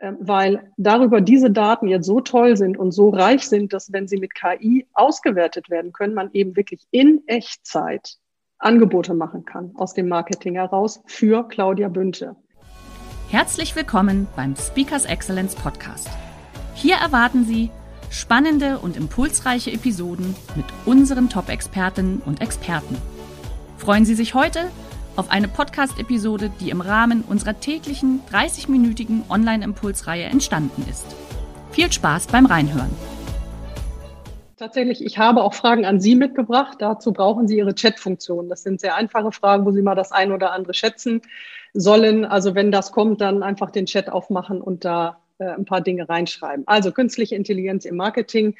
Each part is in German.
Ähm, weil darüber diese Daten jetzt so toll sind und so reich sind, dass wenn sie mit KI ausgewertet werden können, man eben wirklich in Echtzeit Angebote machen kann aus dem Marketing heraus für Claudia Bünte. Herzlich willkommen beim Speakers Excellence Podcast. Hier erwarten Sie spannende und impulsreiche Episoden mit unseren Top-Expertinnen und Experten. Freuen Sie sich heute auf eine Podcast-Episode, die im Rahmen unserer täglichen 30-minütigen Online-Impulsreihe entstanden ist. Viel Spaß beim Reinhören. Tatsächlich, ich habe auch Fragen an Sie mitgebracht. Dazu brauchen Sie Ihre Chat-Funktion. Das sind sehr einfache Fragen, wo Sie mal das ein oder andere schätzen sollen. Also wenn das kommt, dann einfach den Chat aufmachen und da äh, ein paar Dinge reinschreiben. Also künstliche Intelligenz im Marketing.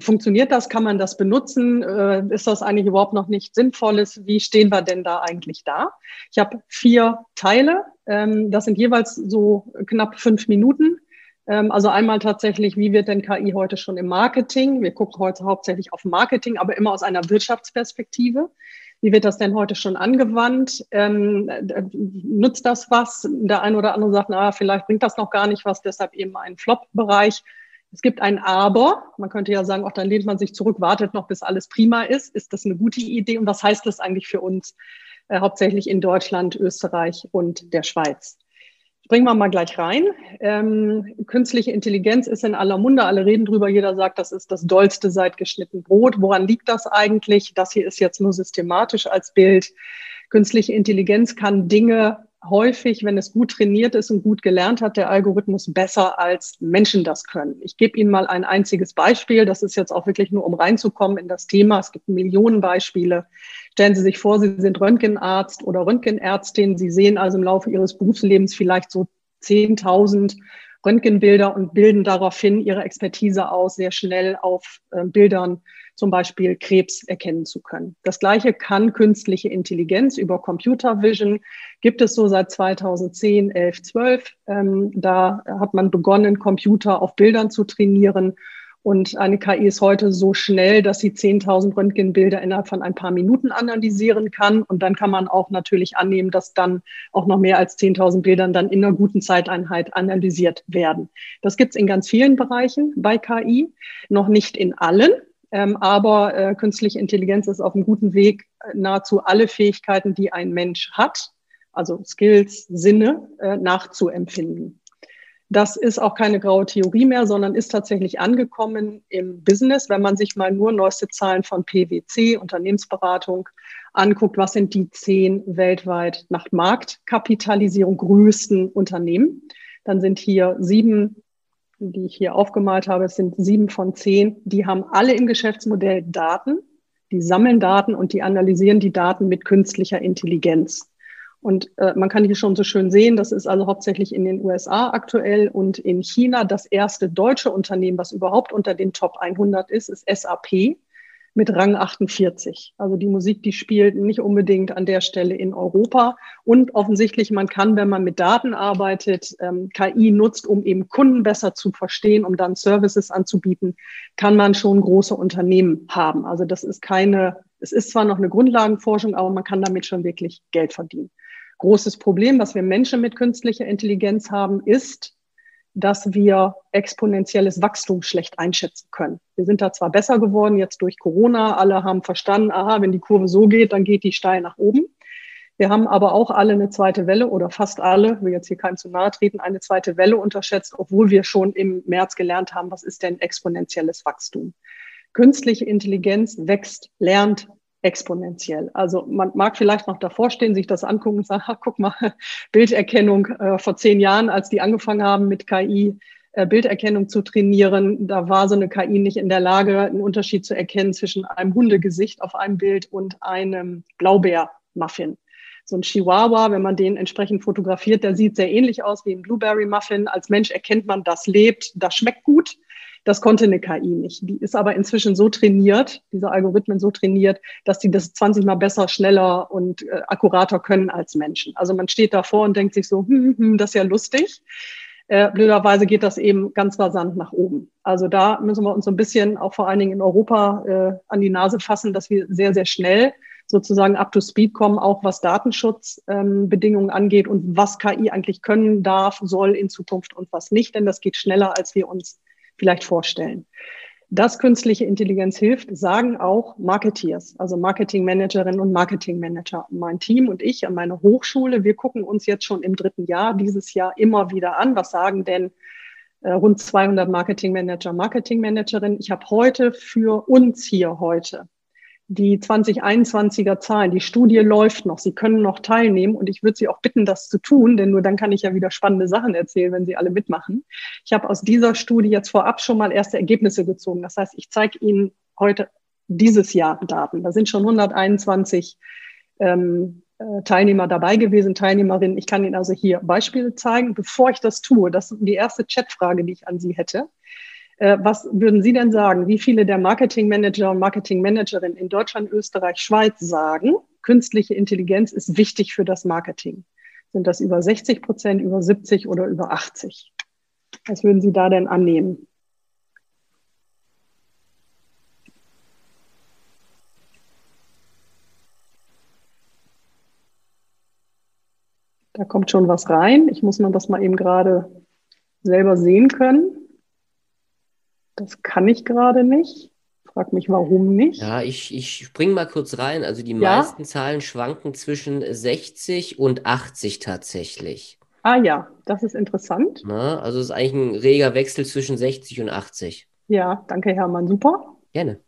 Funktioniert das? Kann man das benutzen? Äh, ist das eigentlich überhaupt noch nicht sinnvolles? Wie stehen wir denn da eigentlich da? Ich habe vier Teile. Ähm, das sind jeweils so knapp fünf Minuten. Ähm, also einmal tatsächlich, wie wird denn KI heute schon im Marketing? Wir gucken heute hauptsächlich auf Marketing, aber immer aus einer Wirtschaftsperspektive. Wie wird das denn heute schon angewandt? Ähm, nutzt das was? Der eine oder andere sagt, na, vielleicht bringt das noch gar nicht was, deshalb eben ein Flop-Bereich. Es gibt ein Aber. Man könnte ja sagen, auch dann lehnt man sich zurück, wartet noch, bis alles prima ist. Ist das eine gute Idee? Und was heißt das eigentlich für uns, äh, hauptsächlich in Deutschland, Österreich und der Schweiz? Springen wir mal gleich rein. Ähm, künstliche Intelligenz ist in aller Munde, alle reden drüber, jeder sagt, das ist das dollste seit geschnitten Brot. Woran liegt das eigentlich? Das hier ist jetzt nur systematisch als Bild. Künstliche Intelligenz kann Dinge häufig, wenn es gut trainiert ist und gut gelernt hat, der Algorithmus besser als Menschen das können. Ich gebe Ihnen mal ein einziges Beispiel. Das ist jetzt auch wirklich nur, um reinzukommen in das Thema. Es gibt Millionen Beispiele. Stellen Sie sich vor, Sie sind Röntgenarzt oder Röntgenärztin. Sie sehen also im Laufe Ihres Berufslebens vielleicht so 10.000 Röntgenbilder und bilden daraufhin Ihre Expertise aus, sehr schnell auf äh, Bildern zum Beispiel Krebs erkennen zu können. Das Gleiche kann künstliche Intelligenz über Computer Vision. Gibt es so seit 2010, 11, 12. Ähm, da hat man begonnen, Computer auf Bildern zu trainieren. Und eine KI ist heute so schnell, dass sie 10.000 Röntgenbilder innerhalb von ein paar Minuten analysieren kann. Und dann kann man auch natürlich annehmen, dass dann auch noch mehr als 10.000 Bildern dann in einer guten Zeiteinheit analysiert werden. Das gibt es in ganz vielen Bereichen bei KI, noch nicht in allen. Ähm, aber äh, künstliche Intelligenz ist auf einem guten Weg, nahezu alle Fähigkeiten, die ein Mensch hat, also Skills, Sinne, äh, nachzuempfinden. Das ist auch keine graue Theorie mehr, sondern ist tatsächlich angekommen im Business. Wenn man sich mal nur neueste Zahlen von PwC, Unternehmensberatung, anguckt, was sind die zehn weltweit nach Marktkapitalisierung größten Unternehmen, dann sind hier sieben die ich hier aufgemalt habe, es sind sieben von zehn, die haben alle im Geschäftsmodell Daten, die sammeln Daten und die analysieren die Daten mit künstlicher Intelligenz. Und äh, man kann hier schon so schön sehen, das ist also hauptsächlich in den USA aktuell und in China das erste deutsche Unternehmen, was überhaupt unter den Top 100 ist, ist SAP mit Rang 48. Also die Musik, die spielt nicht unbedingt an der Stelle in Europa. Und offensichtlich, man kann, wenn man mit Daten arbeitet, ähm, KI nutzt, um eben Kunden besser zu verstehen, um dann Services anzubieten, kann man schon große Unternehmen haben. Also das ist keine, es ist zwar noch eine Grundlagenforschung, aber man kann damit schon wirklich Geld verdienen. Großes Problem, was wir Menschen mit künstlicher Intelligenz haben, ist, dass wir exponentielles Wachstum schlecht einschätzen können. Wir sind da zwar besser geworden jetzt durch Corona, alle haben verstanden, aha, wenn die Kurve so geht, dann geht die steil nach oben. Wir haben aber auch alle eine zweite Welle oder fast alle, will jetzt hier keinem zu nahe treten, eine zweite Welle unterschätzt, obwohl wir schon im März gelernt haben, was ist denn exponentielles Wachstum. Künstliche Intelligenz wächst, lernt, exponentiell. Also man mag vielleicht noch davor stehen, sich das angucken und sagen, ach, guck mal, Bilderkennung äh, vor zehn Jahren, als die angefangen haben mit KI, äh, Bilderkennung zu trainieren, da war so eine KI nicht in der Lage, einen Unterschied zu erkennen zwischen einem Hundegesicht auf einem Bild und einem Blaubeermuffin. So ein Chihuahua, wenn man den entsprechend fotografiert, der sieht sehr ähnlich aus wie ein Blueberry Muffin. Als Mensch erkennt man, das lebt, das schmeckt gut. Das konnte eine KI nicht. Die ist aber inzwischen so trainiert, diese Algorithmen so trainiert, dass die das 20 mal besser, schneller und äh, akkurater können als Menschen. Also man steht davor und denkt sich so, hm, hm, das ist ja lustig. Äh, blöderweise geht das eben ganz rasant nach oben. Also da müssen wir uns so ein bisschen auch vor allen Dingen in Europa äh, an die Nase fassen, dass wir sehr, sehr schnell sozusagen up to speed kommen, auch was Datenschutzbedingungen ähm, angeht und was KI eigentlich können darf, soll in Zukunft und was nicht, denn das geht schneller, als wir uns vielleicht vorstellen. Dass künstliche Intelligenz hilft, sagen auch Marketeers, also Marketingmanagerinnen und Marketingmanager. Mein Team und ich an meiner Hochschule, wir gucken uns jetzt schon im dritten Jahr dieses Jahr immer wieder an. Was sagen denn äh, rund 200 Marketingmanager, Marketingmanagerinnen? Ich habe heute für uns hier heute die 2021er Zahlen. Die Studie läuft noch. Sie können noch teilnehmen und ich würde Sie auch bitten, das zu tun, denn nur dann kann ich ja wieder spannende Sachen erzählen, wenn Sie alle mitmachen. Ich habe aus dieser Studie jetzt vorab schon mal erste Ergebnisse gezogen. Das heißt, ich zeige Ihnen heute dieses Jahr Daten. Da sind schon 121 ähm, äh, Teilnehmer dabei gewesen, Teilnehmerinnen. Ich kann Ihnen also hier Beispiele zeigen. Bevor ich das tue, das ist die erste Chatfrage, die ich an Sie hätte. Äh, was würden Sie denn sagen, wie viele der Marketingmanager und Marketingmanagerinnen in Deutschland, Österreich, Schweiz sagen, künstliche Intelligenz ist wichtig für das Marketing? Sind das über 60 Prozent, über 70 oder über 80? Was würden Sie da denn annehmen? Da kommt schon was rein. Ich muss man das mal eben gerade selber sehen können. Das kann ich gerade nicht. Frag mich, warum nicht. Ja, ich, ich spring mal kurz rein. Also die Ja. meisten Zahlen schwanken zwischen 60 und 80 tatsächlich. Ah ja, das ist interessant. Na, also es ist eigentlich ein reger Wechsel zwischen 60 und 80. Ja, danke, Hermann. Super. Gerne.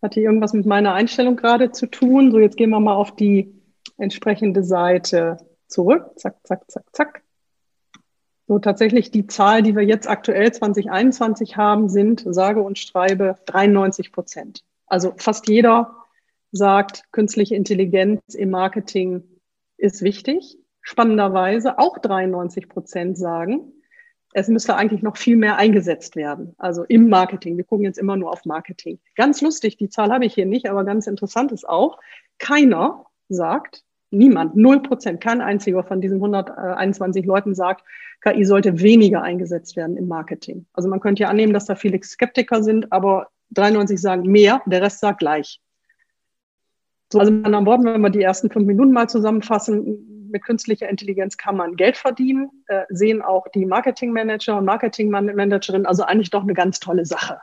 Hat hier irgendwas mit meiner Einstellung gerade zu tun? So, jetzt gehen wir mal auf die entsprechende Seite zurück. Zack, zack, zack, zack. So tatsächlich die Zahl, die wir jetzt aktuell 2021 haben, sind sage und schreibe 93 Prozent. Also fast jeder sagt, künstliche Intelligenz im Marketing ist wichtig. Spannenderweise auch 93 Prozent sagen, es müsste eigentlich noch viel mehr eingesetzt werden. Also im Marketing. Wir gucken jetzt immer nur auf Marketing. Ganz lustig, die Zahl habe ich hier nicht, aber ganz interessant ist auch, keiner sagt, niemand, null Prozent, kein einziger von diesen 121 Leuten sagt, KI sollte weniger eingesetzt werden im Marketing. Also man könnte ja annehmen, dass da viele Skeptiker sind, aber 93 sagen mehr, der Rest sagt gleich. So, also mit anderen Worten, wenn wir die ersten fünf Minuten mal zusammenfassen, mit künstlicher Intelligenz kann man Geld verdienen, äh, sehen auch die Marketingmanager und Marketingmanagerinnen, also eigentlich doch eine ganz tolle Sache.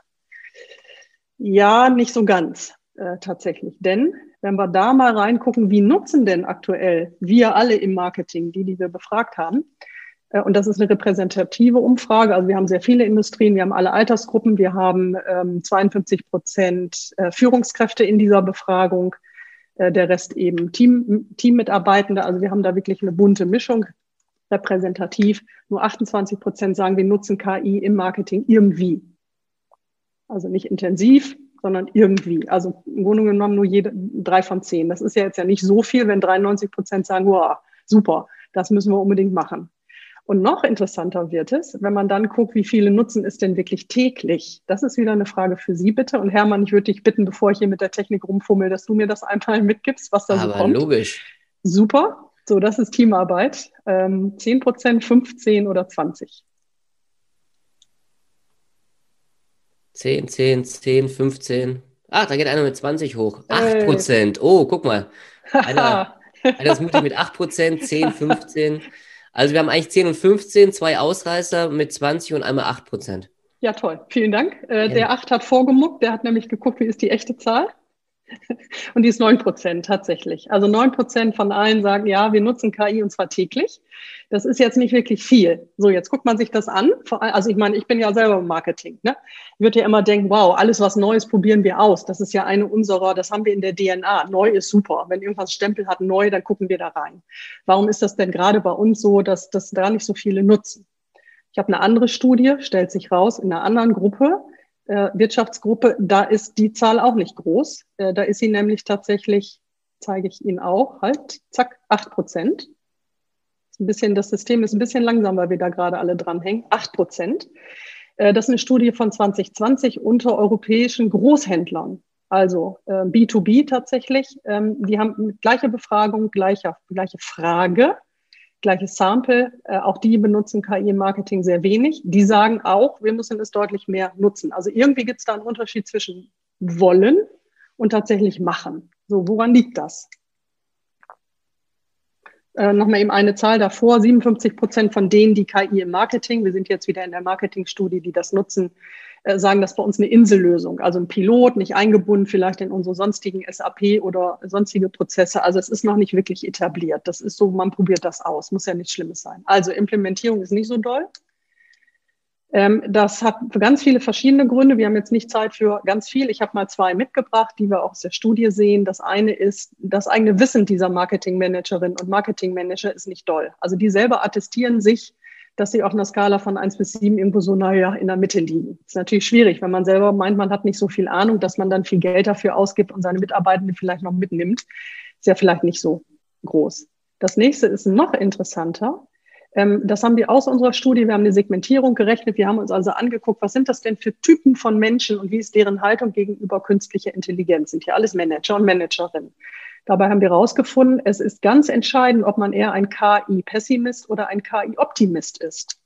Ja, nicht so ganz äh, tatsächlich. Denn wenn wir da mal reingucken, wie nutzen denn aktuell wir alle im Marketing, die, die wir befragt haben, äh, und das ist eine repräsentative Umfrage. Also wir haben sehr viele Industrien, wir haben alle Altersgruppen, wir haben ähm, 52 Prozent äh, Führungskräfte in dieser Befragung, äh, der Rest eben Team, Teammitarbeitende. Also wir haben da wirklich eine bunte Mischung repräsentativ. Nur 28 Prozent sagen, wir nutzen KI im Marketing irgendwie. Also nicht intensiv, sondern irgendwie. Also im Grunde genommen nur jede, drei von zehn. Das ist ja jetzt ja nicht so viel, wenn 93 Prozent sagen, wow, super, das müssen wir unbedingt machen. Und noch interessanter wird es, wenn man dann guckt, wie viele nutzen es denn wirklich täglich. Das ist wieder eine Frage für Sie bitte. Und Hermann, ich würde dich bitten, bevor ich hier mit der Technik rumfummel, dass du mir das einfach mitgibst, was da Aber so kommt. logisch. Super. So, das ist Teamarbeit. Ähm, 10 Prozent, 15 oder 20. 10, 10, 10, 15. Ach, da geht einer mit 20 hoch. 8 Ey. Prozent. Oh, guck mal. Einer, einer ist mutig mit 8 Prozent, 10, 15. Also wir haben eigentlich 10 und 15, zwei Ausreißer mit 20 und einmal 8 Prozent. Ja, toll. Vielen Dank. Äh, Ja. Der 8 hat vorgemuckt, der hat nämlich geguckt, wie ist die echte Zahl. Und die ist 9 Prozent tatsächlich. Also 9 Prozent von allen sagen, ja, wir nutzen KI und zwar täglich. Das ist jetzt nicht wirklich viel. So, jetzt guckt man sich das an. Also ich meine, ich bin ja selber im Marketing. Ne? Ich würde ja immer denken, wow, alles was Neues probieren wir aus. Das ist ja eine unserer, das haben wir in der DNA. Neu ist super. Wenn irgendwas Stempel hat, neu, dann gucken wir da rein. Warum ist das denn gerade bei uns so, dass das da nicht so viele nutzen? Ich habe eine andere Studie, stellt sich raus, in einer anderen Gruppe, äh, Wirtschaftsgruppe, da ist die Zahl auch nicht groß. Äh, da ist sie nämlich tatsächlich zeige ich Ihnen auch. Halt, zack, 8 Prozent. Ein das System ist ein bisschen langsam, weil wir da gerade alle dranhängen. 8 Prozent. Äh, das ist eine Studie von 2020 unter europäischen Großhändlern. Also äh, B2B tatsächlich. Ähm, die haben gleiche Befragung, gleiche, gleiche Frage, gleiches Sample. Äh, auch die benutzen KI im Marketing sehr wenig. Die sagen auch, wir müssen es deutlich mehr nutzen. Also irgendwie gibt es da einen Unterschied zwischen wollen und tatsächlich machen. So, woran liegt das? Äh, Nochmal eben eine Zahl davor, 57 Prozent von denen, die KI im Marketing, wir sind jetzt wieder in der Marketingstudie, die das nutzen, sagen, das bei uns eine Insellösung, also ein Pilot, nicht eingebunden vielleicht in unsere sonstigen SAP oder sonstige Prozesse. Also es ist noch nicht wirklich etabliert. Das ist so, man probiert das aus, muss ja nichts Schlimmes sein. Also Implementierung ist nicht so doll. Ähm, das hat ganz viele verschiedene Gründe. Wir haben jetzt nicht Zeit für ganz viel. Ich habe mal zwei mitgebracht, die wir auch aus der Studie sehen. Das eine ist, das eigene Wissen dieser Marketingmanagerin und Marketingmanager ist nicht doll. Also die selber attestieren sich, dass sie auf einer Skala von eins bis sieben irgendwo so, naja, in der Mitte liegen. Ist natürlich schwierig, wenn man selber meint, man hat nicht so viel Ahnung, dass man dann viel Geld dafür ausgibt und seine Mitarbeitenden vielleicht noch mitnimmt. Ist ja vielleicht nicht so groß. Das nächste ist noch interessanter. Ähm, das haben wir aus unserer Studie. Wir haben eine Segmentierung gerechnet. Wir haben uns also angeguckt, was sind das denn für Typen von Menschen und wie ist deren Haltung gegenüber künstlicher Intelligenz? Sind hier alles Manager und Managerinnen. Dabei haben wir herausgefunden, es ist ganz entscheidend, ob man eher ein KI-Pessimist oder ein KI-Optimist ist.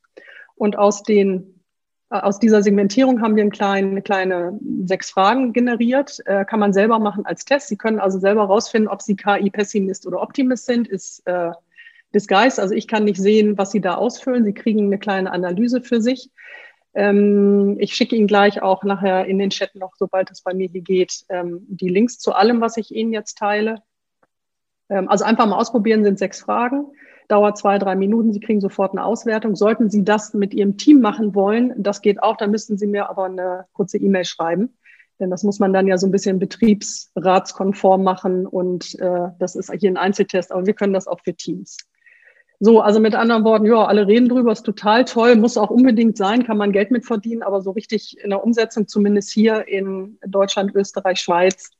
Und aus den äh, aus dieser Segmentierung haben wir eine kleine, kleine sechs Fragen generiert. Äh, kann man selber machen als Test. Sie können also selber herausfinden, ob Sie KI-Pessimist oder Optimist sind. Ist äh, Disguise. Also ich kann nicht sehen, was Sie da ausfüllen. Sie kriegen eine kleine Analyse für sich. Ähm, ich schicke Ihnen gleich auch nachher in den Chat noch, sobald es bei mir hier geht, ähm, die Links zu allem, was ich Ihnen jetzt teile. Ähm, also einfach mal ausprobieren, sind sechs Fragen. Dauert zwei, drei Minuten. Sie kriegen sofort eine Auswertung. Sollten Sie das mit Ihrem Team machen wollen, das geht auch, dann müssten Sie mir aber eine kurze E-Mail schreiben. Denn das muss man dann ja so ein bisschen betriebsratskonform machen und äh, das ist hier ein Einzeltest, aber wir können das auch für Teams. So, also mit anderen Worten, ja, alle reden drüber, ist total toll, muss auch unbedingt sein, kann man Geld mit verdienen, aber so richtig in der Umsetzung, zumindest hier in Deutschland, Österreich, Schweiz,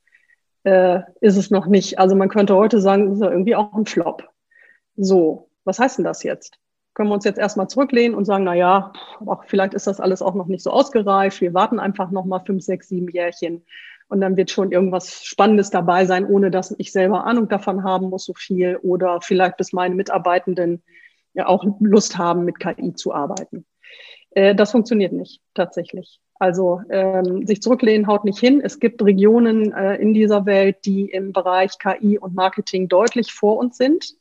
äh, ist es noch nicht. Also man könnte heute sagen, ist ja irgendwie auch ein Flop. So, was heißt denn das jetzt? Können wir uns jetzt erstmal zurücklehnen und sagen, na ja, auch vielleicht ist das alles auch noch nicht so ausgereift. Wir warten einfach noch mal fünf, sechs, sieben Jährchen und dann wird schon irgendwas Spannendes dabei sein, ohne dass ich selber Ahnung davon haben muss, so viel. Oder vielleicht bis meine Mitarbeitenden ja auch Lust haben, mit KI zu arbeiten. Äh, das funktioniert nicht tatsächlich. Also ähm, sich zurücklehnen haut nicht hin. Es gibt Regionen äh, in dieser Welt, die im Bereich KI und Marketing deutlich vor uns sind.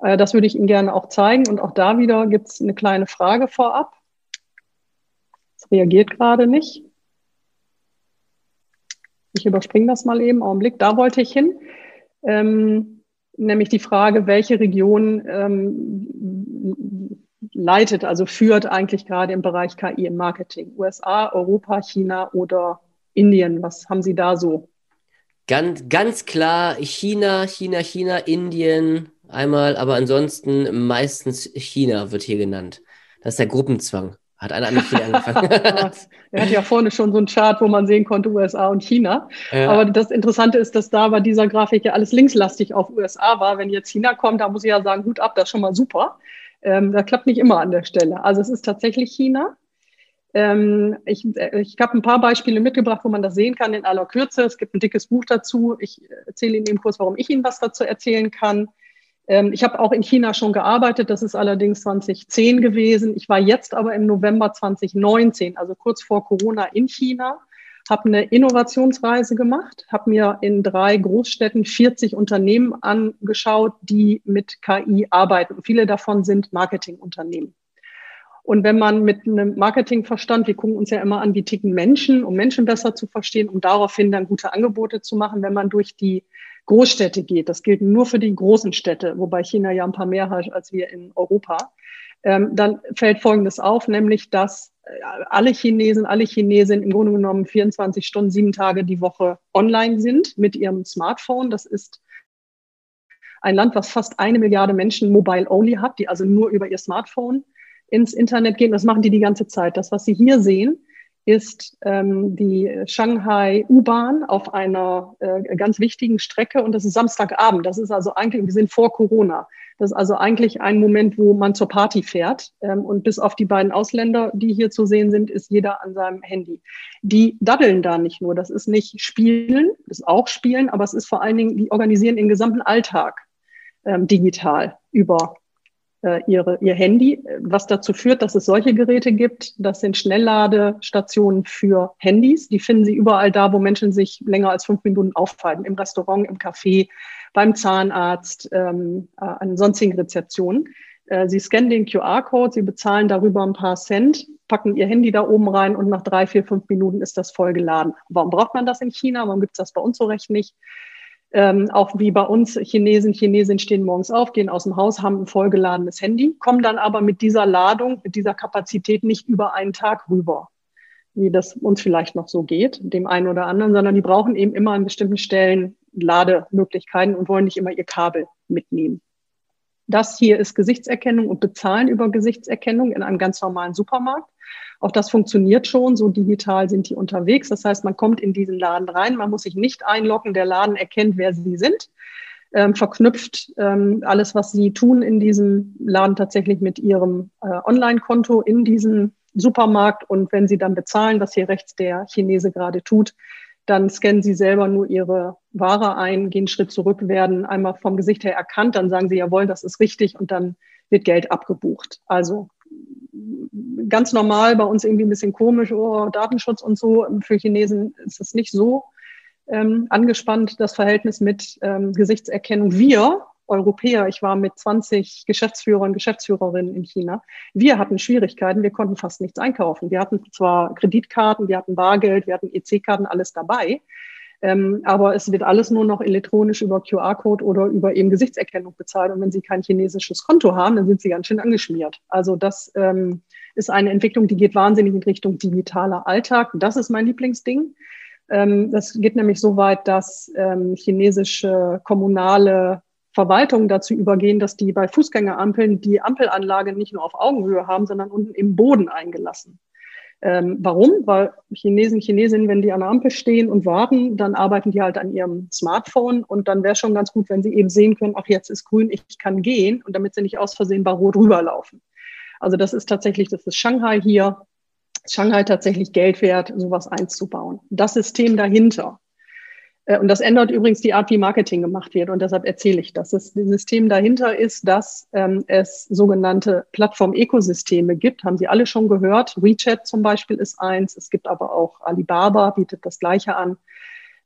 Äh, das würde ich Ihnen gerne auch zeigen. Und auch da wieder gibt es eine kleine Frage vorab. Es reagiert gerade nicht. Ich überspringe das mal eben, Augenblick, da wollte ich hin. Ähm, nämlich die Frage, welche Region ähm, leitet, also führt eigentlich gerade im Bereich KI im Marketing? USA, Europa, China oder Indien? Was haben Sie da so? Ganz, ganz klar China, China, China, Indien einmal, aber ansonsten meistens China wird hier genannt. Das ist der Gruppenzwang. Hat einer mit China angefangen. er hat ja vorne schon so einen Chart, wo man sehen konnte USA und China. Ja. Aber das Interessante ist, dass da bei dieser Grafik ja alles linkslastig auf USA war. Wenn jetzt China kommt, da muss ich ja sagen, Hut ab, das ist schon mal super. Ähm, das klappt nicht immer an der Stelle. Also es ist tatsächlich China. Ähm, ich äh, ich habe ein paar Beispiele mitgebracht, wo man das sehen kann in aller Kürze. Es gibt ein dickes Buch dazu. Ich erzähle Ihnen eben kurz, warum ich Ihnen was dazu erzählen kann. Ähm, ich habe auch in China schon gearbeitet, das ist allerdings 2010 gewesen. Ich war jetzt aber im November 2019, also kurz vor Corona in China, habe eine Innovationsreise gemacht, habe mir in drei Großstädten 40 Unternehmen angeschaut, die mit KI arbeiten. Viele davon sind Marketingunternehmen. Und wenn man mit einem Marketingverstand, wir gucken uns ja immer an, wie ticken Menschen, um Menschen besser zu verstehen, um daraufhin dann gute Angebote zu machen, wenn man durch die Großstädte geht. Das gilt nur für die großen Städte, wobei China ja ein paar mehr hat als wir in Europa. Ähm, dann fällt Folgendes auf, nämlich dass alle Chinesen, alle Chinesinnen im Grunde genommen 24 Stunden, sieben Tage die Woche online sind mit ihrem Smartphone. Das ist ein Land, was fast eine Milliarde Menschen mobile only hat, die also nur über ihr Smartphone ins Internet gehen. Das machen die die ganze Zeit. Das, was Sie hier sehen, ist ähm, die Shanghai U-Bahn auf einer äh, ganz wichtigen Strecke und das ist Samstagabend. Das ist also eigentlich, wir sind vor Corona. Das ist also eigentlich ein Moment, wo man zur Party fährt. Ähm, und bis auf die beiden Ausländer, die hier zu sehen sind, ist jeder an seinem Handy. Die daddeln da nicht nur. Das ist nicht Spielen, das ist auch Spielen, aber es ist vor allen Dingen, die organisieren den gesamten Alltag ähm, digital über ihre, ihr Handy, was dazu führt, dass es solche Geräte gibt. Das sind Schnellladestationen für Handys. Die finden Sie überall da, wo Menschen sich länger als fünf Minuten aufhalten. Im Restaurant, im Café, beim Zahnarzt, ähm, äh, an sonstigen Rezeptionen. Äh, Sie scannen den QR-Code, Sie bezahlen darüber ein paar Cent, packen Ihr Handy da oben rein und nach drei, vier, fünf Minuten ist das voll geladen. Warum braucht man das in China? Warum gibt es das bei uns so recht nicht? Ähm, auch wie bei uns Chinesen, Chinesen stehen morgens auf, gehen aus dem Haus, haben ein vollgeladenes Handy, kommen dann aber mit dieser Ladung, mit dieser Kapazität nicht über einen Tag rüber, wie das uns vielleicht noch so geht, dem einen oder anderen, sondern die brauchen eben immer an bestimmten Stellen Lademöglichkeiten und wollen nicht immer ihr Kabel mitnehmen. Das hier ist Gesichtserkennung und Bezahlen über Gesichtserkennung in einem ganz normalen Supermarkt. Auch das funktioniert schon, so digital sind die unterwegs. Das heißt, man kommt in diesen Laden rein, man muss sich nicht einloggen, der Laden erkennt, wer sie sind, ähm, verknüpft ähm, alles, was sie tun in diesem Laden tatsächlich mit ihrem äh, Online-Konto in diesem Supermarkt. Und wenn sie dann bezahlen, was hier rechts der Chinese gerade tut, dann scannen sie selber nur ihre Ware ein, gehen einen Schritt zurück, werden einmal vom Gesicht her erkannt, dann sagen sie, jawohl, das ist richtig und dann wird Geld abgebucht. Also ganz normal, bei uns irgendwie ein bisschen komisch, oh, Datenschutz und so. Für Chinesen ist es nicht so ähm, angespannt, das Verhältnis mit ähm, Gesichtserkennung. Wir Europäer, ich war mit 20 Geschäftsführern, Geschäftsführerinnen in China, wir hatten Schwierigkeiten, wir konnten fast nichts einkaufen. Wir hatten zwar Kreditkarten, wir hatten Bargeld, wir hatten EC-Karten, alles dabei. Ähm, aber es wird alles nur noch elektronisch über QR-Code oder über eben Gesichtserkennung bezahlt. Und wenn Sie kein chinesisches Konto haben, dann sind Sie ganz schön angeschmiert. Also das ähm, ist eine Entwicklung, die geht wahnsinnig in Richtung digitaler Alltag. Das ist mein Lieblingsding. Ähm, das geht nämlich so weit, dass ähm, chinesische kommunale Verwaltungen dazu übergehen, dass die bei Fußgängerampeln die Ampelanlage nicht nur auf Augenhöhe haben, sondern unten im Boden eingelassen. Ähm, warum? Weil Chinesen, Chinesinnen, wenn die an der Ampel stehen und warten, dann arbeiten die halt an ihrem Smartphone und dann wäre schon ganz gut, wenn sie eben sehen können, ach, jetzt ist grün, ich kann gehen und damit sie nicht aus Versehen bei Rot rüberlaufen. Also das ist tatsächlich, das ist Shanghai hier, Shanghai tatsächlich Geld wert, sowas einzubauen. Das System dahinter, und das ändert übrigens die Art, wie Marketing gemacht wird. Und deshalb erzähle ich das. Das System dahinter ist, dass ähm, es sogenannte Plattform-Ökosysteme gibt. Haben Sie alle schon gehört? WeChat zum Beispiel ist eins. Es gibt aber auch Alibaba, bietet das Gleiche an.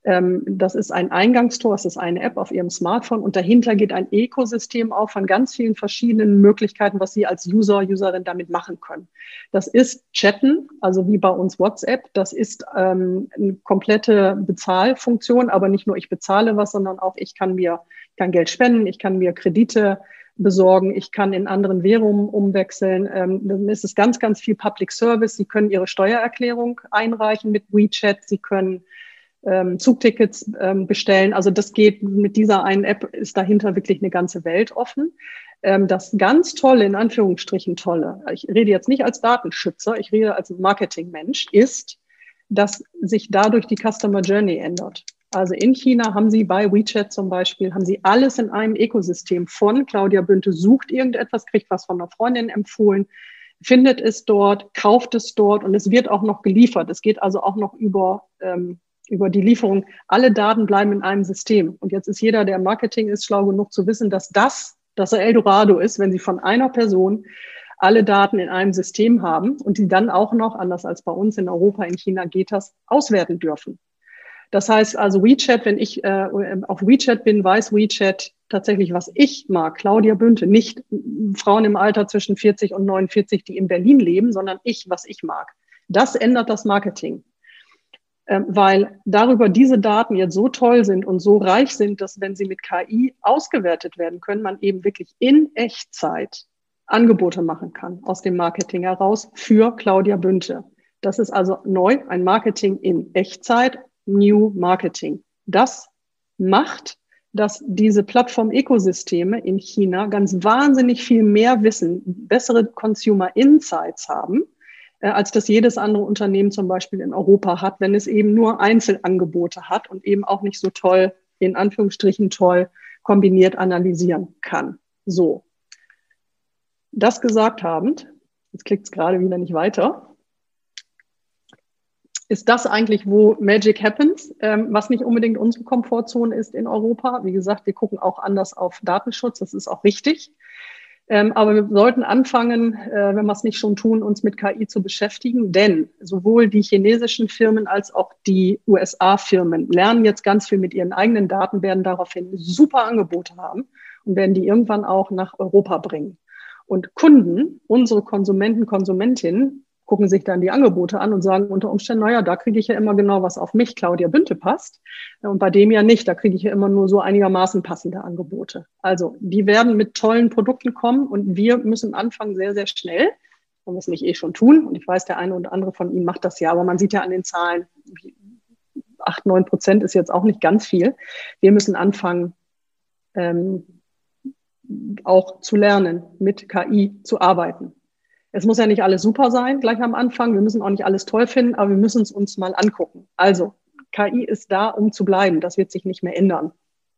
Ähm, das ist ein Eingangstor, es ist eine App auf Ihrem Smartphone und dahinter geht ein Ökosystem auf von ganz vielen verschiedenen Möglichkeiten, was Sie als User, Userin damit machen können. Das ist Chatten, also wie bei uns WhatsApp. Das ist ähm, eine komplette Bezahlfunktion, aber nicht nur ich bezahle was, sondern auch ich kann mir ich kann Geld spenden, ich kann mir Kredite besorgen, ich kann in anderen Währungen umwechseln. Ähm, dann ist es ganz, ganz viel Public Service. Sie können Ihre Steuererklärung einreichen mit WeChat. Sie können ähm, Zugtickets ähm, bestellen. Also das geht mit dieser einen App, ist dahinter wirklich eine ganze Welt offen. Ähm, das ganz Tolle, in Anführungsstrichen Tolle, ich rede jetzt nicht als Datenschützer, ich rede als Marketingmensch, ist, dass sich dadurch die Customer Journey ändert. Also in China haben sie bei WeChat zum Beispiel, haben sie alles in einem Ökosystem von Claudia Bünte sucht irgendetwas, kriegt was von einer Freundin empfohlen, findet es dort, kauft es dort und es wird auch noch geliefert. Es geht also auch noch über ähm, über die Lieferung. Alle Daten bleiben in einem System. Und jetzt ist jeder, der Marketing ist, schlau genug zu wissen, dass das, das Eldorado ist, wenn Sie von einer Person alle Daten in einem System haben und die dann auch noch, anders als bei uns in Europa, in China geht das, auswerten dürfen. Das heißt also WeChat, wenn ich äh, auf WeChat bin, weiß WeChat tatsächlich, was ich mag. Claudia Bünte, nicht Frauen im Alter zwischen 40 und 49, die in Berlin leben, sondern ich, was ich mag. Das ändert das Marketing. Ähm, weil darüber diese Daten jetzt so toll sind und so reich sind, dass wenn sie mit KI ausgewertet werden können, man eben wirklich in Echtzeit Angebote machen kann aus dem Marketing heraus für Claudia Bünte. Das ist also neu, ein Marketing in Echtzeit, New Marketing. Das macht, dass diese Plattform-Ökosysteme in China ganz wahnsinnig viel mehr Wissen, bessere Consumer Insights haben, als das jedes andere Unternehmen zum Beispiel in Europa hat, wenn es eben nur Einzelangebote hat und eben auch nicht so toll, in Anführungsstrichen toll, kombiniert analysieren kann. So. Das gesagt habend, jetzt klickt es gerade wieder nicht weiter, ist das eigentlich, wo Magic happens, ähm, was nicht unbedingt unsere Komfortzone ist in Europa. Wie gesagt, wir gucken auch anders auf Datenschutz, das ist auch richtig. Ähm, aber wir sollten anfangen, äh, wenn wir es nicht schon tun, uns mit KI zu beschäftigen, denn sowohl die chinesischen Firmen als auch die USA-Firmen lernen jetzt ganz viel mit ihren eigenen Daten, werden daraufhin super Angebote haben und werden die irgendwann auch nach Europa bringen. Und Kunden, unsere Konsumenten, Konsumentinnen, gucken sich dann die Angebote an und sagen unter Umständen, naja, da kriege ich ja immer genau, was auf mich, Claudia Bünte, passt. Und bei dem ja nicht, da kriege ich ja immer nur so einigermaßen passende Angebote. Also die werden mit tollen Produkten kommen und wir müssen anfangen sehr, sehr schnell, wenn wir es nicht eh schon tun. Und ich weiß, der eine oder andere von Ihnen macht das ja, aber man sieht ja an den Zahlen, acht, neun Prozent ist jetzt auch nicht ganz viel. Wir müssen anfangen, ähm, auch zu lernen, mit KI zu arbeiten. Es muss ja nicht alles super sein, gleich am Anfang. Wir müssen auch nicht alles toll finden, aber wir müssen es uns mal angucken. Also, KI ist da, um zu bleiben. Das wird sich nicht mehr ändern.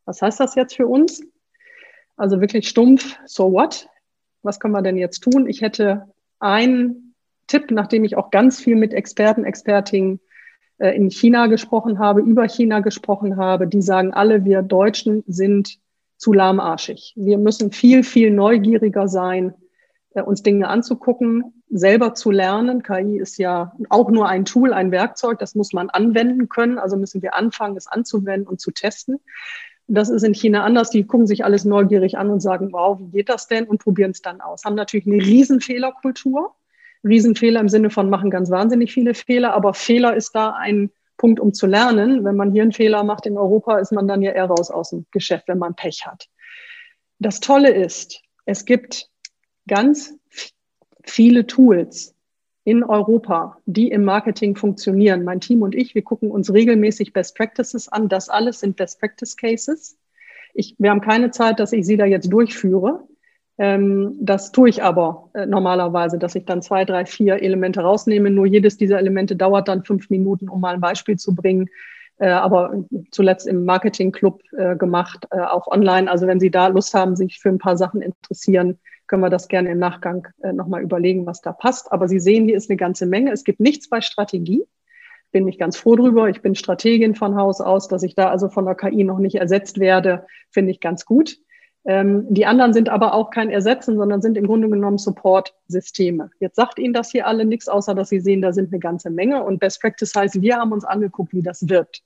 Was heißt das jetzt für uns? Also wirklich stumpf, so what? Was können wir denn jetzt tun? Ich hätte einen Tipp, nachdem ich auch ganz viel mit Experten, Expertinnen äh, in China gesprochen habe, über China gesprochen habe, die sagen alle, wir Deutschen sind zu lahmarschig. Wir müssen viel, viel neugieriger sein, uns Dinge anzugucken, selber zu lernen. KI ist ja auch nur ein Tool, ein Werkzeug, das muss man anwenden können. Also müssen wir anfangen, es anzuwenden und zu testen. Das ist in China anders. Die gucken sich alles neugierig an und sagen, wow, wie geht das denn? Und probieren es dann aus. Haben natürlich eine Riesenfehlerkultur. Riesenfehler im Sinne von machen ganz wahnsinnig viele Fehler. Aber Fehler ist da ein Punkt, um zu lernen. Wenn man hier einen Fehler macht in Europa, ist man dann ja eher raus aus dem Geschäft, wenn man Pech hat. Das Tolle ist, es gibt ganz viele Tools in Europa, die im Marketing funktionieren. Mein Team und ich, wir gucken uns regelmäßig Best Practices an. Das alles sind Best Practice Cases. Ich, wir haben keine Zeit, dass ich sie da jetzt durchführe. Ähm, das tue ich aber äh, normalerweise, dass ich dann zwei, drei, vier Elemente rausnehme. Nur jedes dieser Elemente dauert dann fünf Minuten, um mal ein Beispiel zu bringen. Äh, aber zuletzt im Marketing Club äh, gemacht, äh, auch online. Also wenn Sie da Lust haben, sich für ein paar Sachen interessieren, können wir das gerne im Nachgang äh, nochmal überlegen, was da passt. Aber Sie sehen, hier ist eine ganze Menge. Es gibt nichts bei Strategie. Bin ich ganz froh drüber. Ich bin Strategin von Haus aus, dass ich da also von der KI noch nicht ersetzt werde, finde ich ganz gut. Ähm, die anderen sind aber auch kein Ersetzen, sondern sind im Grunde genommen Support-Systeme. Jetzt sagt Ihnen das hier alle nichts, außer dass Sie sehen, da sind eine ganze Menge. Und Best Practice heißt, wir haben uns angeguckt, wie das wirkt.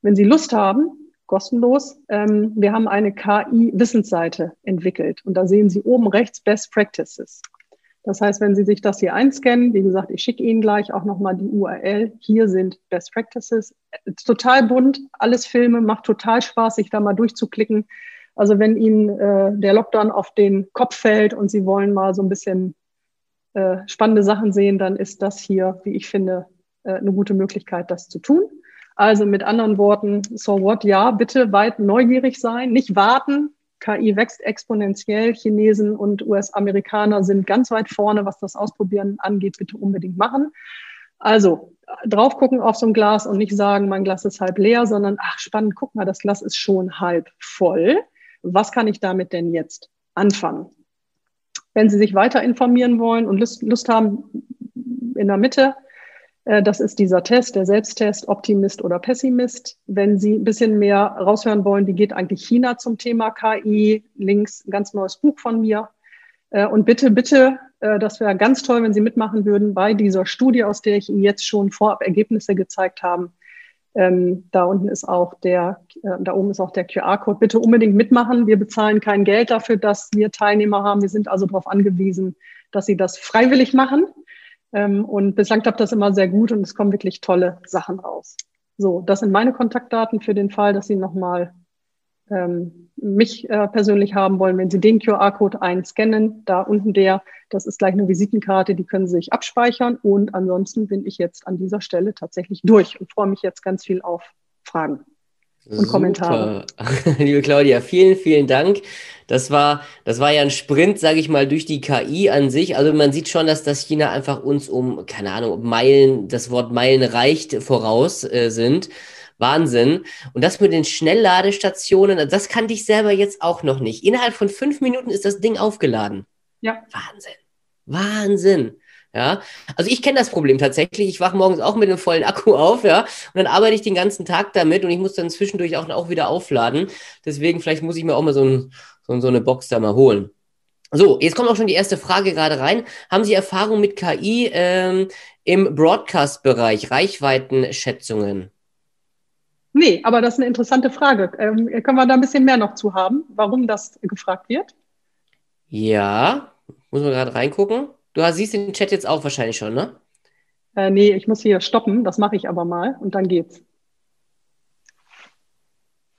Wenn Sie Lust haben, kostenlos. Ähm, wir haben eine KI-Wissensseite entwickelt und da sehen Sie oben rechts Best Practices. Das heißt, wenn Sie sich das hier einscannen, wie gesagt, ich schicke Ihnen gleich auch nochmal die URL. Hier sind Best Practices. Total bunt, alles Filme, macht total Spaß, sich da mal durchzuklicken. Also wenn Ihnen äh, der Lockdown auf den Kopf fällt und Sie wollen mal so ein bisschen äh, spannende Sachen sehen, dann ist das hier, wie ich finde, äh, eine gute Möglichkeit, das zu tun. Also mit anderen Worten, so what, ja, bitte weit neugierig sein, nicht warten. KI wächst exponentiell. Chinesen und US-Amerikaner sind ganz weit vorne, was das Ausprobieren angeht. Bitte unbedingt machen. Also drauf gucken auf so ein Glas und nicht sagen, mein Glas ist halb leer, sondern ach spannend, guck mal, das Glas ist schon halb voll. Was kann ich damit denn jetzt anfangen? Wenn Sie sich weiter informieren wollen und Lust, Lust haben, in der Mitte das ist dieser Test, der Selbsttest, Optimist oder Pessimist. Wenn Sie ein bisschen mehr raushören wollen, wie geht eigentlich China zum Thema KI, links ein ganz neues Buch von mir. Äh, und bitte, bitte, äh, das wäre ganz toll, wenn Sie mitmachen würden bei dieser Studie, aus der ich Ihnen jetzt schon vorab Ergebnisse gezeigt habe. Ähm, da unten ist auch der, da oben ist auch der QR-Code. Bitte unbedingt mitmachen. Wir bezahlen kein Geld dafür, dass wir Teilnehmer haben. Wir sind also darauf angewiesen, dass Sie das freiwillig machen. Ähm, und bislang klappt das immer sehr gut und es kommen wirklich tolle Sachen raus. So, das sind meine Kontaktdaten für den Fall, dass Sie nochmal ähm, mich äh, persönlich haben wollen. Wenn Sie den QR-Code einscannen, da unten der, das ist gleich eine Visitenkarte, die können Sie sich abspeichern. Und ansonsten bin ich jetzt an dieser Stelle tatsächlich durch und freue mich jetzt ganz viel auf Fragen. Und Super. Kommentare. Liebe Claudia, vielen, vielen Dank. Das war, das war ja ein Sprint, sage ich mal, durch die KI an sich. Also man sieht schon, dass das China einfach uns um, keine Ahnung, Meilen, das Wort Meilen reicht voraus äh, sind. Wahnsinn. Und das mit den Schnellladestationen, das kannte ich selber jetzt auch noch nicht. Innerhalb von fünf Minuten ist das Ding aufgeladen. Ja. Wahnsinn. Wahnsinn. Ja, also ich kenne das Problem tatsächlich. Ich wache morgens auch mit einem vollen Akku auf, ja, und dann arbeite ich den ganzen Tag damit und ich muss dann zwischendurch auch, auch wieder aufladen. Deswegen, vielleicht muss ich mir auch mal so, ein, so, so eine Box da mal holen. So, jetzt kommt auch schon die erste Frage gerade rein. Haben Sie Erfahrung mit KI ähm, im Broadcast-Bereich, Reichweitenschätzungen? Nee, aber das ist eine interessante Frage. Ähm, können wir da ein bisschen mehr noch zu haben, warum das gefragt wird? Ja, muss man gerade reingucken. Du siehst den Chat jetzt auch wahrscheinlich schon, ne? Äh, nee, ich muss hier stoppen. Das mache ich aber mal und dann geht's.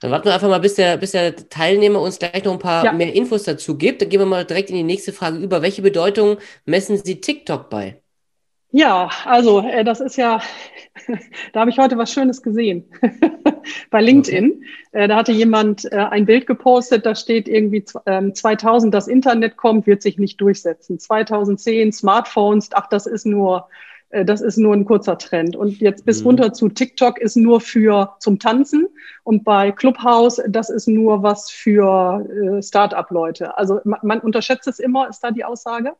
Dann warten wir einfach mal, bis der, bis der Teilnehmer uns gleich noch ein paar ja. mehr Infos dazu gibt. Dann gehen wir mal direkt in die nächste Frage über. Welche Bedeutung messen Sie TikTok bei? Ja, also äh, das ist ja, da habe ich heute was Schönes gesehen bei LinkedIn. Äh, da hatte jemand äh, ein Bild gepostet, da steht irgendwie äh, 2000, das Internet kommt, wird sich nicht durchsetzen. 2010 Smartphones, ach, das ist nur, äh, das ist nur ein kurzer Trend. Und jetzt bis mhm. runter zu TikTok ist nur für zum Tanzen und bei Clubhouse, das ist nur was für äh, Start-up-Leute. Also man, man unterschätzt es immer, ist da die Aussage.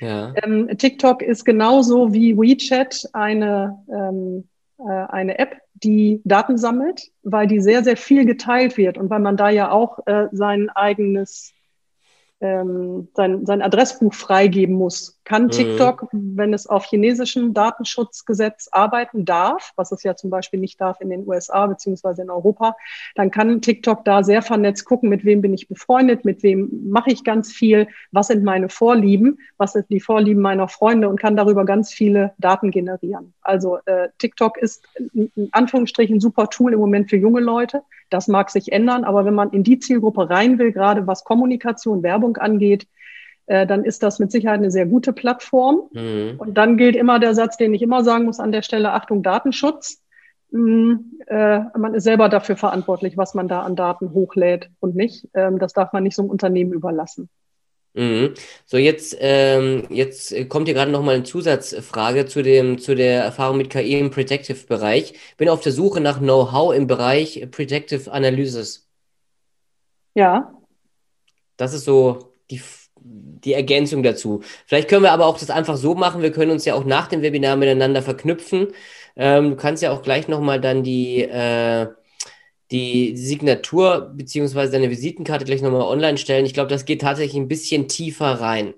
Ja. Ähm, TikTok ist genauso wie WeChat eine, ähm, äh, eine App, die Daten sammelt, weil die sehr, sehr viel geteilt wird und weil man da ja auch äh, sein eigenes ähm, sein, sein Adressbuch freigeben muss. Kann mhm. TikTok, wenn es auf chinesischen Datenschutzgesetz arbeiten darf, was es ja zum Beispiel nicht darf in den USA beziehungsweise in Europa, dann kann TikTok da sehr vernetzt gucken, mit wem bin ich befreundet, mit wem mache ich ganz viel, was sind meine Vorlieben, was sind die Vorlieben meiner Freunde und kann darüber ganz viele Daten generieren. Also äh, TikTok ist in Anführungsstrichen ein super Tool im Moment für junge Leute. Das mag sich ändern, aber wenn man in die Zielgruppe rein will, gerade was Kommunikation, Werbung angeht, äh, dann ist das mit Sicherheit eine sehr gute Plattform. Mhm. Und dann gilt immer der Satz, den ich immer sagen muss an der Stelle, Achtung, Datenschutz. Mhm, äh, man ist selber dafür verantwortlich, was man da an Daten hochlädt und nicht. Ähm, das darf man nicht so einem Unternehmen überlassen. Mhm. So, jetzt, ähm, jetzt kommt hier gerade nochmal eine Zusatzfrage zu, dem, zu der Erfahrung mit KI im Predictive-Bereich. Bin auf der Suche nach Know-how im Bereich Predictive Analysis. Ja. Das ist so die, die Ergänzung dazu. Vielleicht können wir aber auch das einfach so machen. Wir können uns ja auch nach dem Webinar miteinander verknüpfen. Ähm, du kannst ja auch gleich nochmal dann die, äh, die Signatur beziehungsweise deine Visitenkarte gleich nochmal online stellen. Ich glaube, das geht tatsächlich ein bisschen tiefer rein.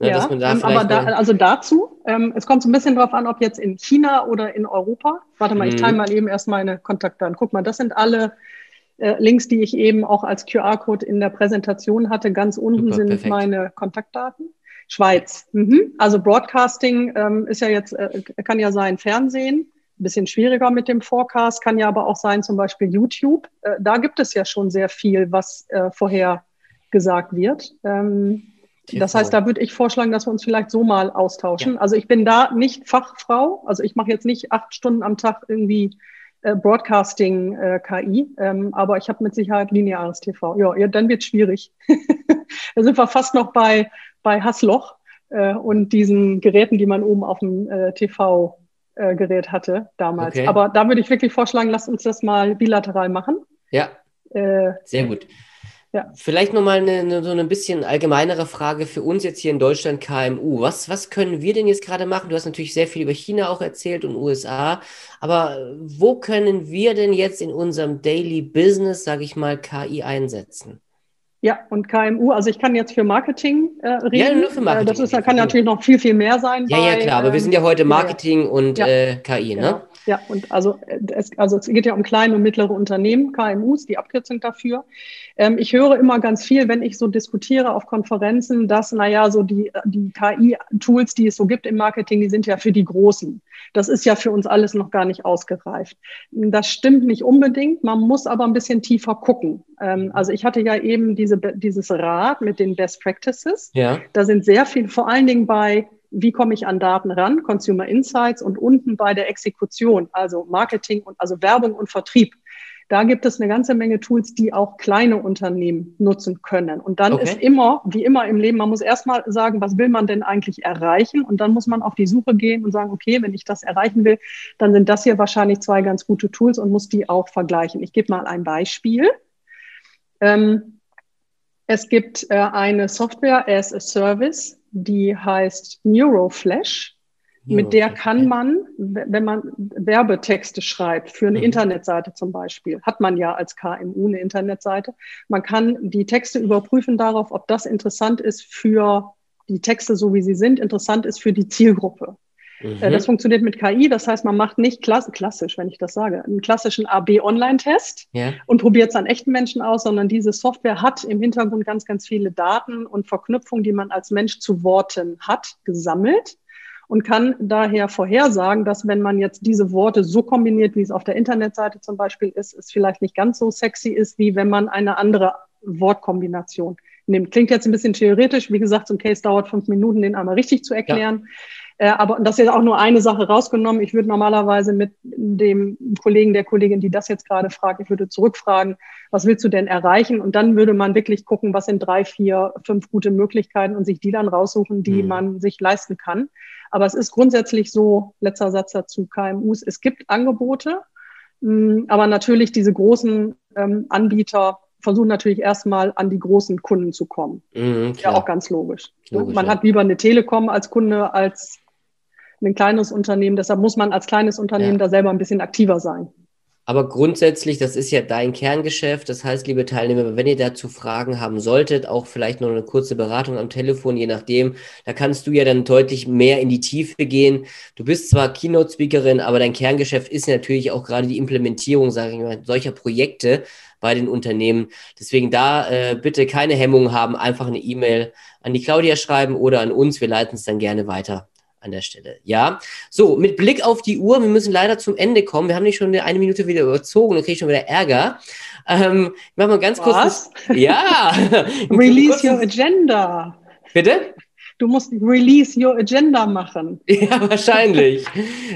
Ne, ja, da ähm, aber da, also dazu, ähm, es kommt so ein bisschen drauf an, ob jetzt in China oder in Europa. Warte mal, ich teile mhm. mal eben erst meine Kontaktdaten. Guck mal, das sind alle äh, Links, die ich eben auch als QR-Code in der Präsentation hatte. Ganz unten Super, sind perfekt. meine Kontaktdaten. Schweiz. Mhm. Also Broadcasting ähm, ist ja jetzt, äh, kann ja sein Fernsehen, bisschen schwieriger mit dem Forecast, kann ja aber auch sein, zum Beispiel YouTube. Äh, da gibt es ja schon sehr viel, was äh, vorher gesagt wird. Ähm, das heißt, da würde ich vorschlagen, dass wir uns vielleicht so mal austauschen. Ja. Also ich bin da nicht Fachfrau, also ich mache jetzt nicht acht Stunden am Tag irgendwie äh, Broadcasting äh, KI, ähm, aber ich habe mit Sicherheit lineares TV. Ja, ja dann wird schwierig. da sind wir fast noch bei, bei Hassloch äh, und diesen Geräten, die man oben auf dem äh, TV äh, Gerät hatte damals. Okay. Aber da würde ich wirklich vorschlagen, lasst uns das mal bilateral machen. Ja. Äh, Sehr gut. Ja. Vielleicht nochmal eine, eine, so eine bisschen allgemeinere Frage für uns jetzt hier in Deutschland KMU. Was, was können wir denn jetzt gerade machen? Du hast natürlich sehr viel über China auch erzählt und USA, aber wo können wir denn jetzt in unserem Daily Business, sage ich mal, KI einsetzen? Ja, und KMU, also ich kann jetzt für Marketing äh, reden. Ja, nur für Marketing. Äh, das ist, kann natürlich noch viel, viel mehr sein. Ja, bei, ja, klar, aber wir sind ja heute ähm, Marketing ja. und ja. Äh, KI, ne? Genau. Ja, und also es, also es geht ja um kleine und mittlere Unternehmen, KMUs, die Abkürzung dafür. Ähm, ich höre immer ganz viel, wenn ich so diskutiere auf Konferenzen, dass, naja, so die, die KI-Tools, die es so gibt im Marketing, die sind ja für die Großen. Das ist ja für uns alles noch gar nicht ausgereift. Das stimmt nicht unbedingt. Man muss aber ein bisschen tiefer gucken. Ähm, also ich hatte ja eben diese, dieses Rad mit den Best Practices. Ja. Da sind sehr viel, vor allen Dingen bei wie komme ich an Daten ran, Consumer Insights und unten bei der Exekution, also Marketing und also Werbung und Vertrieb Da gibt es eine ganze Menge Tools, die auch kleine Unternehmen nutzen können. Und dann okay. ist immer, wie immer im Leben, man muss erstmal sagen, was will man denn eigentlich erreichen? Und dann muss man auf die Suche gehen und sagen, okay, wenn ich das erreichen will, dann sind das hier wahrscheinlich zwei ganz gute Tools und muss die auch vergleichen. Ich gebe mal ein Beispiel. Ähm, es gibt äh, eine Software as a Service, die heißt Neuroflash. Mit der kann man, wenn man Werbetexte schreibt für eine mhm. Internetseite zum Beispiel, hat man ja als KMU eine Internetseite. Man kann die Texte überprüfen darauf, ob das interessant ist für die Texte, so wie sie sind, interessant ist für die Zielgruppe. Äh, mhm. Das funktioniert mit KI, das heißt, man macht nicht klass klassisch, wenn ich das sage, einen klassischen AB-Online-Test ja. und probiert es an echten Menschen aus, sondern diese Software hat im Hintergrund ganz, ganz viele Daten und Verknüpfungen, die man als Mensch zu Worten hat, gesammelt und kann daher vorhersagen, dass wenn man jetzt diese Worte so kombiniert, wie es auf der Internetseite zum Beispiel ist, es vielleicht nicht ganz so sexy ist, wie wenn man eine andere Wortkombination nimmt. Klingt jetzt ein bisschen theoretisch. Wie gesagt, so ein Case dauert fünf Minuten, den einmal richtig zu erklären. Ja. Äh, aber das ist auch nur eine Sache rausgenommen. Ich würde normalerweise mit dem Kollegen, der Kollegin, die das jetzt gerade fragt, ich würde zurückfragen, was willst du denn erreichen? Und dann würde man wirklich gucken, was sind drei, vier, fünf gute Möglichkeiten und sich die dann raussuchen, die mhm. man sich leisten kann. Aber es ist grundsätzlich so, letzter Satz dazu, KMUs, es gibt Angebote, mm, aber natürlich diese großen ähm, Anbieter versuchen natürlich erstmal an die großen Kunden zu kommen. Mhm, ja, auch ganz logisch. logisch man ja. hat lieber eine Telekom als Kunde als ein kleines Unternehmen. Deshalb muss man als kleines Unternehmen ja. da selber ein bisschen aktiver sein. Aber grundsätzlich, das ist ja dein Kerngeschäft. Das heißt, liebe Teilnehmer, wenn ihr dazu Fragen haben solltet, auch vielleicht noch eine kurze Beratung am Telefon, je nachdem, da kannst du ja dann deutlich mehr in die Tiefe gehen. Du bist zwar Keynote-Speakerin, aber dein Kerngeschäft ist natürlich auch gerade die Implementierung, sage ich mal, solcher Projekte bei den Unternehmen. Deswegen da äh, bitte keine Hemmungen haben, einfach eine E-Mail an die Claudia schreiben oder an uns. Wir leiten es dann gerne weiter an der Stelle. Ja, so, mit Blick auf die Uhr, wir müssen leider zum Ende kommen. Wir haben nicht schon eine Minute wieder überzogen, dann kriege ich schon wieder Ärger. Ähm, ich mache mal ganz Was? kurz. Ja. Release your agenda. Bitte? Du musst Release Your Agenda machen. Ja, wahrscheinlich.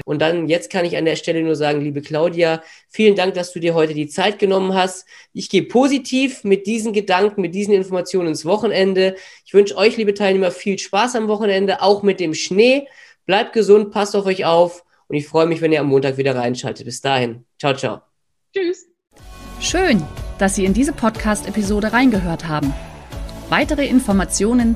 Und dann, jetzt kann ich an der Stelle nur sagen, liebe Claudia, vielen Dank, dass du dir heute die Zeit genommen hast. Ich gehe positiv mit diesen Gedanken, mit diesen Informationen ins Wochenende. Ich wünsche euch, liebe Teilnehmer, viel Spaß am Wochenende, auch mit dem Schnee. Bleibt gesund, passt auf euch auf und ich freue mich, wenn ihr am Montag wieder reinschaltet. Bis dahin. Ciao, ciao. Tschüss. Schön, dass Sie in diese Podcast-Episode reingehört haben. Weitere Informationen